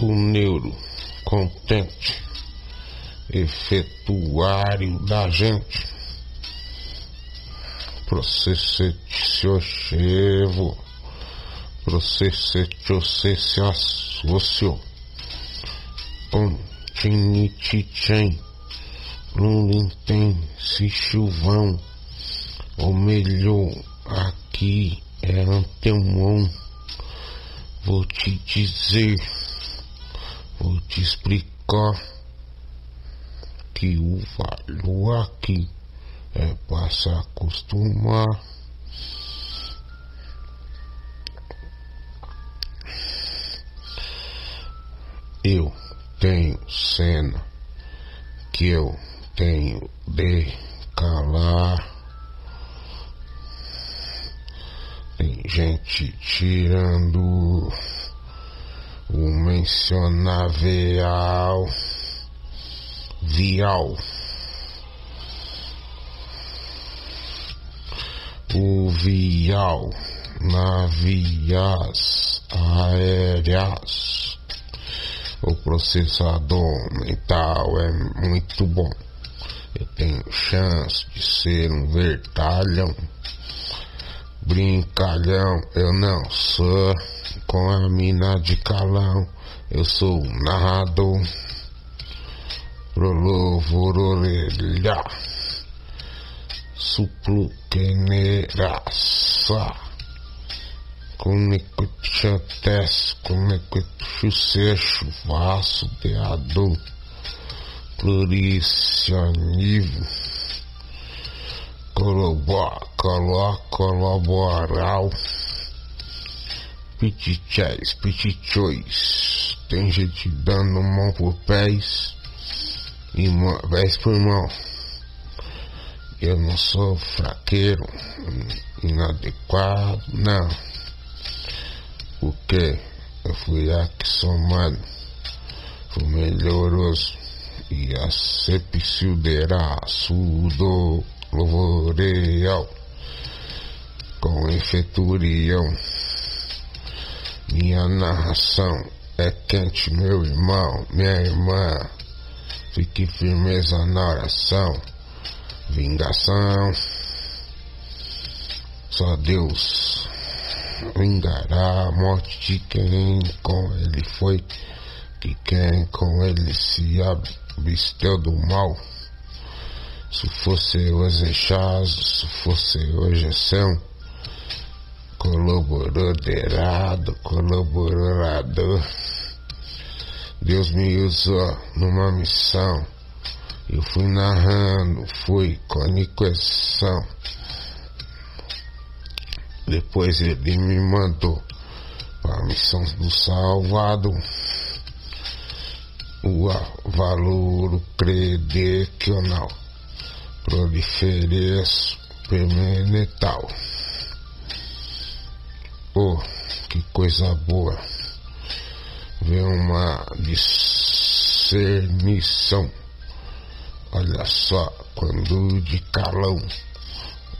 o neuro contente, efetuário da gente. Processetiochevo, processetiocesso, Pontinitichen, Lulintem, se chuvão, ou melhor, aqui é antemão. Vou te dizer, te explicar que o valor aqui é para se acostumar. Eu tenho cena que eu tenho de calar. Tem gente tirando o mencionável vial. O vial na vias aéreas. O processador mental é muito bom. Eu tenho chance de ser um vertalhão. Brincalhão, eu não sou. Com a mina de calão, eu sou o narrador. Prolovororelha. Suplo queneraça. Conecutiantes, conecutiusecho, vaso deador. Pluricianivo colobó, colaboral, pitichés, pitichois, tem gente dando mão por pés e pés por mão. Eu não sou fraqueiro, inadequado, não. Porque eu fui axomado, fui melhoroso e a sepsilderá, sudo louvoreal, com efeturião. Minha narração é quente, meu irmão, minha irmã. Fique firmeza na oração, vingação. Só Deus vingará a morte de quem com ele foi, que quem com ele se absteu do mal. Se fosse hoje Exechaz, se fosse hoje Ação, colaborador, colaborador. Deus me usou numa missão. Eu fui narrando, fui com. Depois ele me mandou para a missão do salvado. O valor credecional proliferes permenetal. Que coisa boa. Ver uma discernição. Olha só, quando de calão,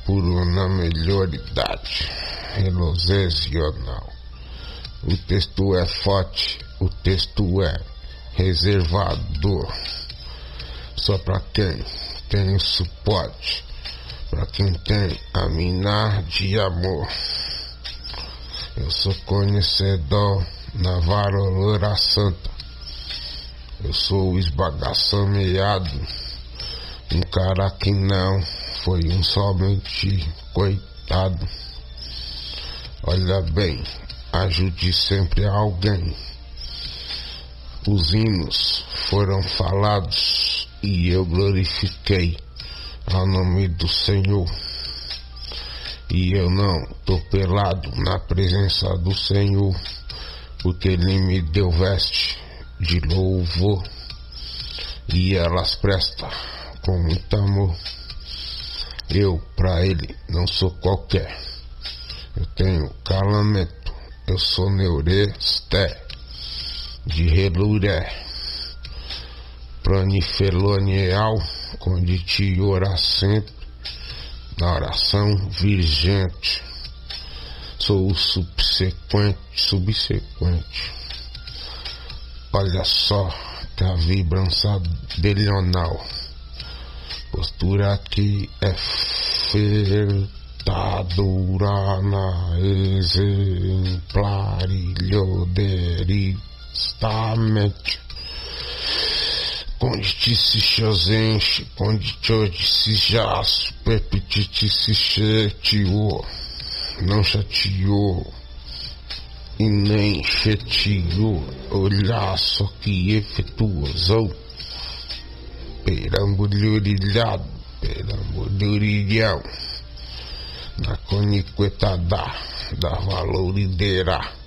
puro na melhor idade, relosesional. O texto é forte, o texto é reservador. Só para quem tem suporte para quem tem a minar de amor. Eu sou conhecedor na varolura santa. Eu sou esbagaçameado. Um cara que não foi um somente coitado. Olha bem, ajude sempre alguém. Os hinos foram falados e eu glorifiquei ao nome do Senhor. E eu não tô pelado na presença do Senhor, porque Ele me deu veste de louvor e elas prestam com muito amor. Eu, para Ele, não sou qualquer. Eu tenho calamento, eu sou neuresté de reluré planifelonial, onde te ora sempre na oração virgente. Sou o subsequente, subsequente. Olha só, tá a vibrança delional. Postura que é fertadura na exemplarilhoderistamente. Condite-se chosenche, condite-se já, superpetite-se chateou, não chateou e nem chateou, olhar só que efetuosou, perambulhurilhado, perambulhurilhão, na coniqueta da, da valorideira,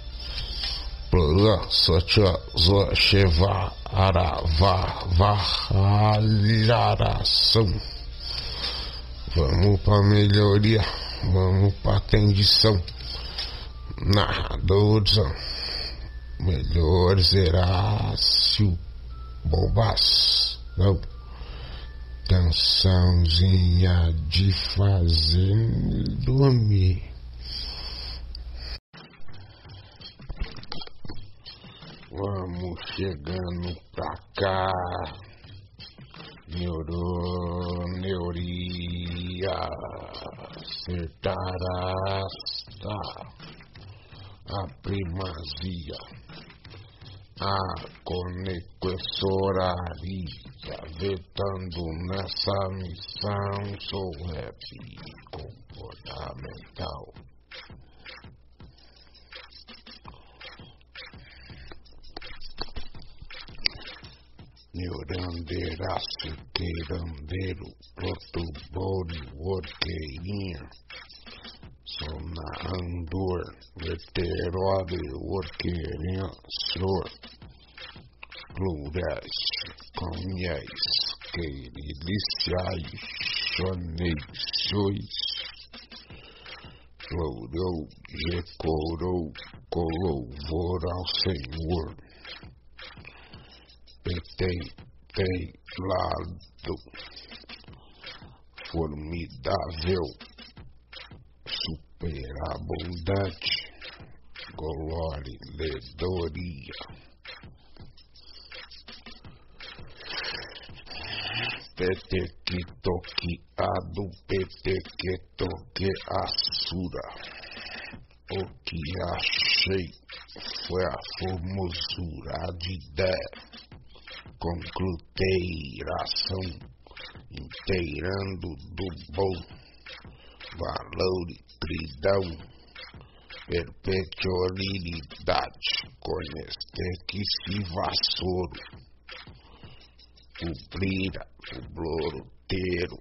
plorã, só tia, zó, cheva, aravá, varralharação. Vamos pra melhoria, vamos pra atendição. Narradores melhores Herácio Bobas não. Cançãozinha de fazer dormir vamos chegando pra cá neuro neuria a primazia, a conexoraria, vetando nessa missão, sou rap comportamental. Neurandeiraço, queirandeiro, protobore, orqueirinha na Andor, Veterode, Orquerençor, Plurais, Caminhais, Queriliciais, Choneis, Florou, Gecorou, Colouvor ao Senhor, Petei, Tei, Lado, Formidável, superabundante, glória, ledoria. Petequitoqueado, petequetoque O que achei foi a formosura de ideia, concluteiração, inteirando do bom valor, tridão, perpetualidade, conhece se vassouro, cubrira, o bloroteiro,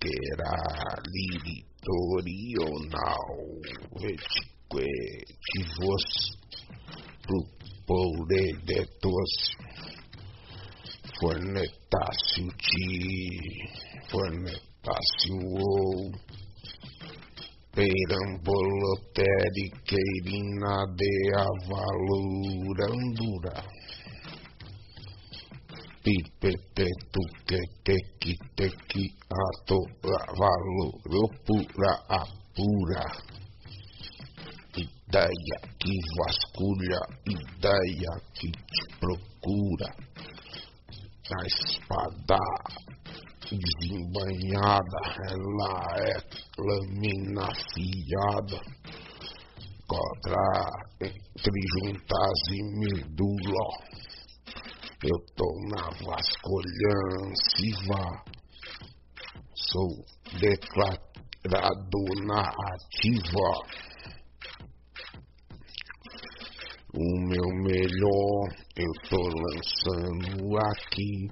queralitorional, vetiquetivos, pro poure de tosse, fornetácio ti, fornetácio ou, peramboloteriqueirina de avalurandura. Pipetetuquetequi ato valoropura apura. Ideia que vasculha, ideia que te procura. Na espada desembanhada, ela é lâmina afiada, contra entre juntas e medula. Eu tô na vasculhança, sou declarado na ativa. O meu melhor eu tô lançando aqui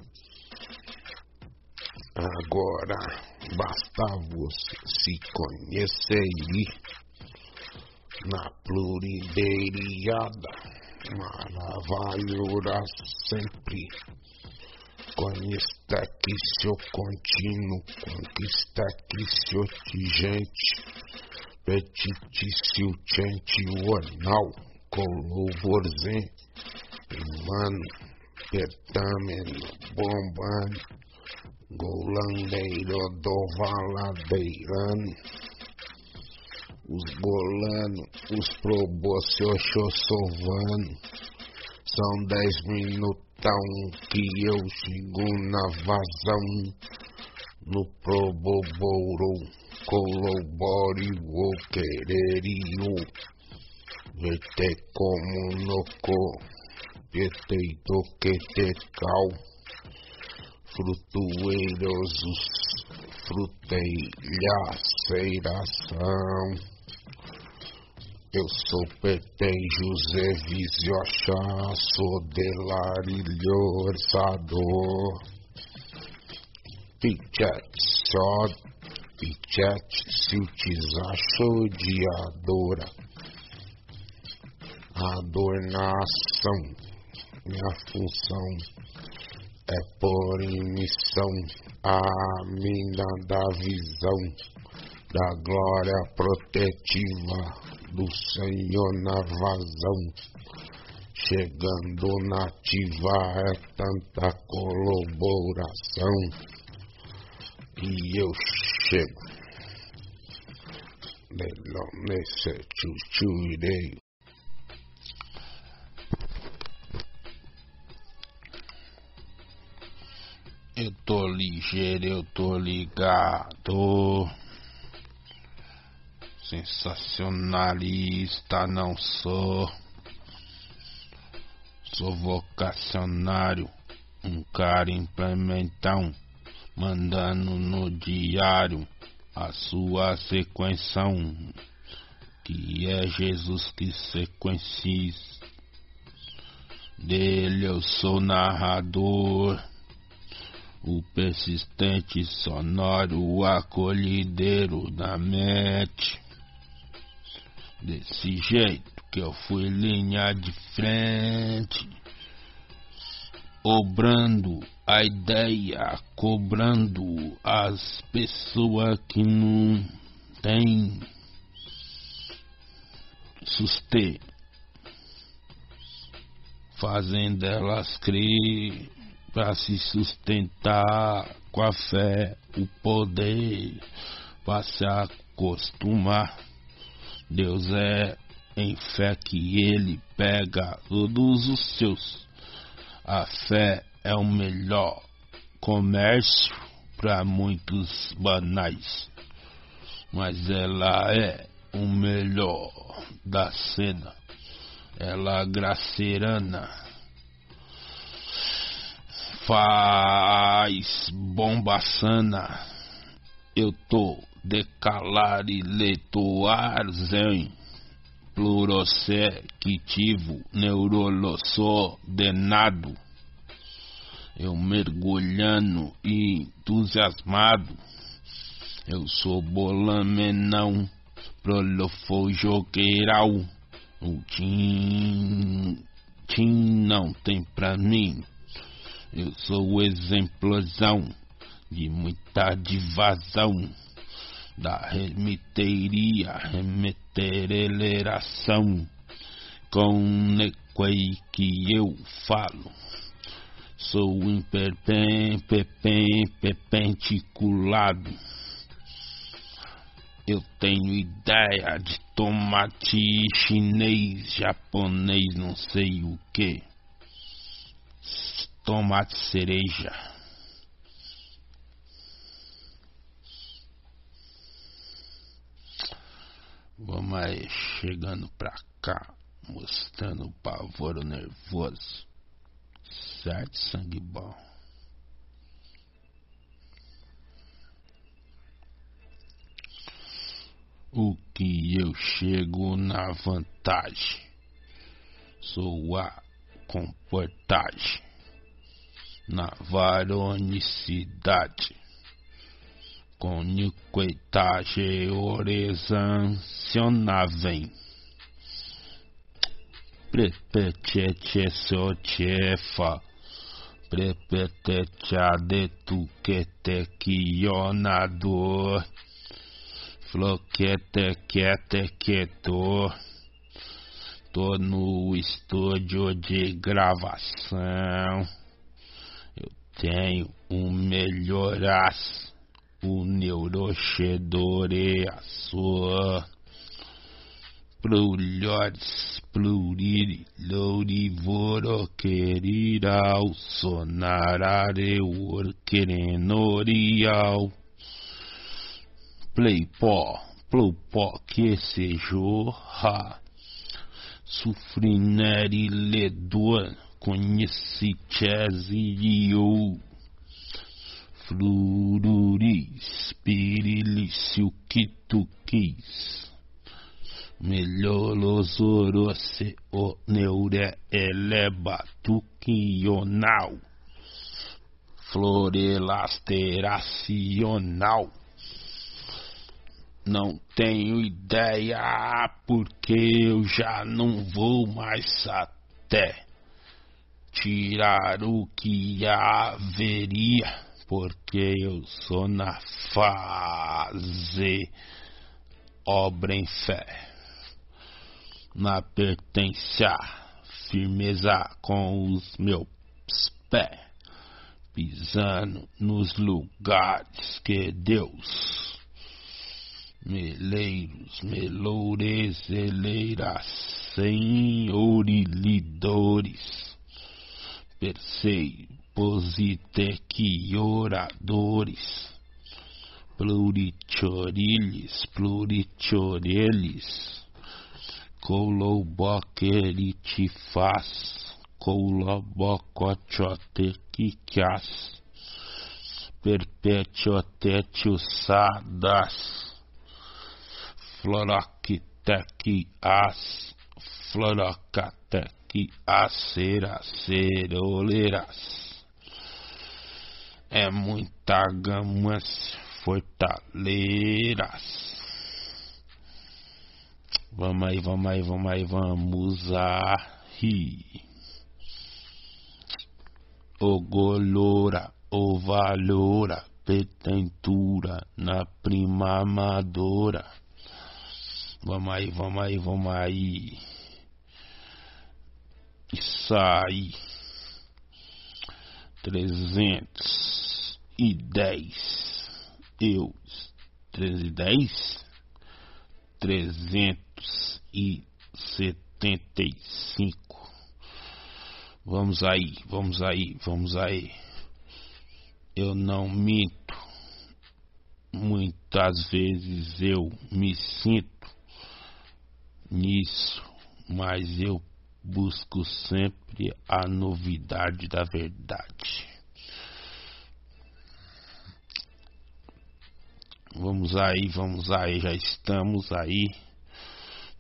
Agora basta você se conhecer na plurideiriada, maravilhosa sempre. Conquista que seu contínuo, conquista que seu gente, petitício chante o anal, com louvorzen, mano, pertameno, bombando Golandeiro do Valadeirano, os golano, os probociochossovano, São dez minutão que eu chego na vazão. No probobouro, colobore o quererio. Vete como no co, vete que te cal. Frutueirosos, fruteilhaceiração. Eu sou Petem José Viziocha, sou delarilho orçador. Pichet só, Pichet se diadora. Adornação, minha função é por emissão a mina da visão da glória protetiva do Senhor na vazão. Chegando nativa é tanta colaboração. E eu chego. Nesse chuchuirei. Eu tô ligeiro, eu tô ligado sensacionalista não sou. Sou vocacionário, um cara implementão, mandando no diário a sua sequenção, que é Jesus que sequencis. Dele eu sou narrador o persistente sonoro, acolhideiro da mente. Desse jeito que eu fui linha de frente, obrando a ideia, cobrando as pessoas que não têm sustento, fazendo elas crer para se sustentar com a fé, o poder, para se acostumar. Deus é em fé que ele pega todos os seus. A fé é o melhor comércio para muitos banais, mas ela é o melhor da cena. Ela é gracerana faz bombaçana. Eu tô decalar e letoar zen plurosectivo neurolossó denado. Eu mergulhando e entusiasmado. Eu sou bolamenão, prolofojoqueiral. O tim, tim não tem pra mim eu sou exemplosão de muita divasão da remiteiria, remetereleração com nequei que eu falo. Sou imperpem, pepem, pepenticulado. Eu tenho ideia de tomate chinês, japonês, não sei o que tomate cereja. Vamos aí chegando pra cá, mostrando o pavoro nervoso. Certo, sangue bom. O que eu chego na vantagem, sou a comportagem na varonicidade. Com orexancionável. Prepetete sochefa. Prepetete adetuquete quionador. Floquete quete. Tô no estúdio de gravação tenho um melhoras, o neuroxedore, a sua Plulhores, pluriri, lourivoro, querirau, sonarareur, querenorial. Playpó, plupó, que sejorra. Sufrineri ledor, conheci chesiu. Flururis, pirilício que tu quis. Melhorosoroce o neure eleba tukional. Florelasteracional. Não tenho ideia porque eu já não vou mais até tirar o que haveria, porque eu sou na fase obra em fé na pertença, firmeza com os meus pés, pisando nos lugares que Deus, meleiros, meloures, eleiras, senhorilidores, oradores, plurichorilhes, plurichoreles, Coloboquerite faz, colobocochotequiquias, perpetiotetiosadas, floroctequias, florocatequiaceras, ceroleiras. É muita gamas fortaleiras. Vamos aí, vamos aí, vamos aí, vamos a rir. Ogolora, ovalora, petentura na prima amadora. Vamos aí, vamos aí, vamos aí. E e? Trezentos e setenta e cinco. Vamos aí, vamos aí, vamos aí. Eu não minto. Muitas vezes eu me sinto nisso, mas eu busco sempre a novidade da verdade. Vamos aí, vamos aí, já estamos aí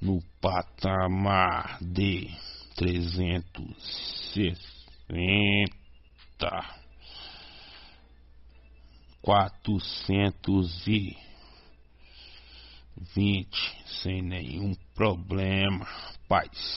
no patamar de trezentos sessenta quatrocentos e vinte sem nenhum problema, paz.